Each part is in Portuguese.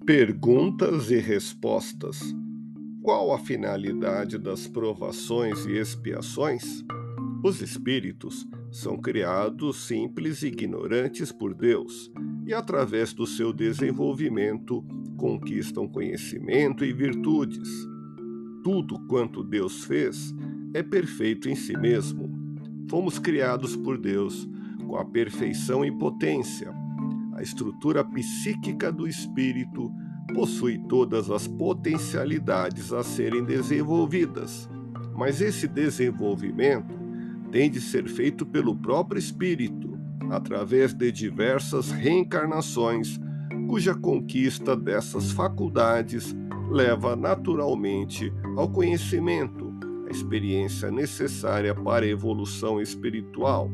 Perguntas e respostas. Qual a finalidade das provações e expiações? Os espíritos são criados simples e ignorantes por Deus e, através do seu desenvolvimento, conquistam conhecimento e virtudes. Tudo quanto Deus fez é perfeito em si mesmo. Fomos criados por Deus com a perfeição e potência a estrutura psíquica do espírito possui todas as potencialidades a serem desenvolvidas, mas esse desenvolvimento tem de ser feito pelo próprio espírito, através de diversas reencarnações, cuja conquista dessas faculdades leva naturalmente ao conhecimento, a experiência necessária para a evolução espiritual.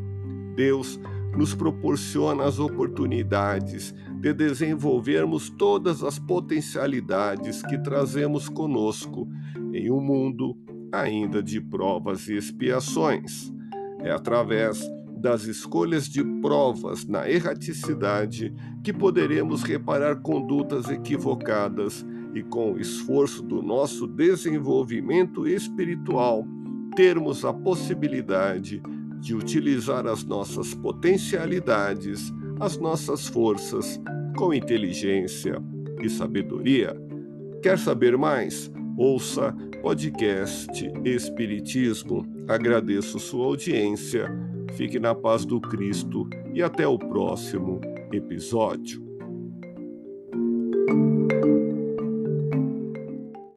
Deus nos proporciona as oportunidades de desenvolvermos todas as potencialidades que trazemos conosco em um mundo ainda de provas e expiações. É através das escolhas de provas na erraticidade que poderemos reparar condutas equivocadas e, com o esforço do nosso desenvolvimento espiritual, termos a possibilidade de utilizar as nossas potencialidades, as nossas forças, com inteligência e sabedoria. Quer saber mais? Ouça podcast Espiritismo. Agradeço sua audiência. Fique na paz do Cristo e até o próximo episódio.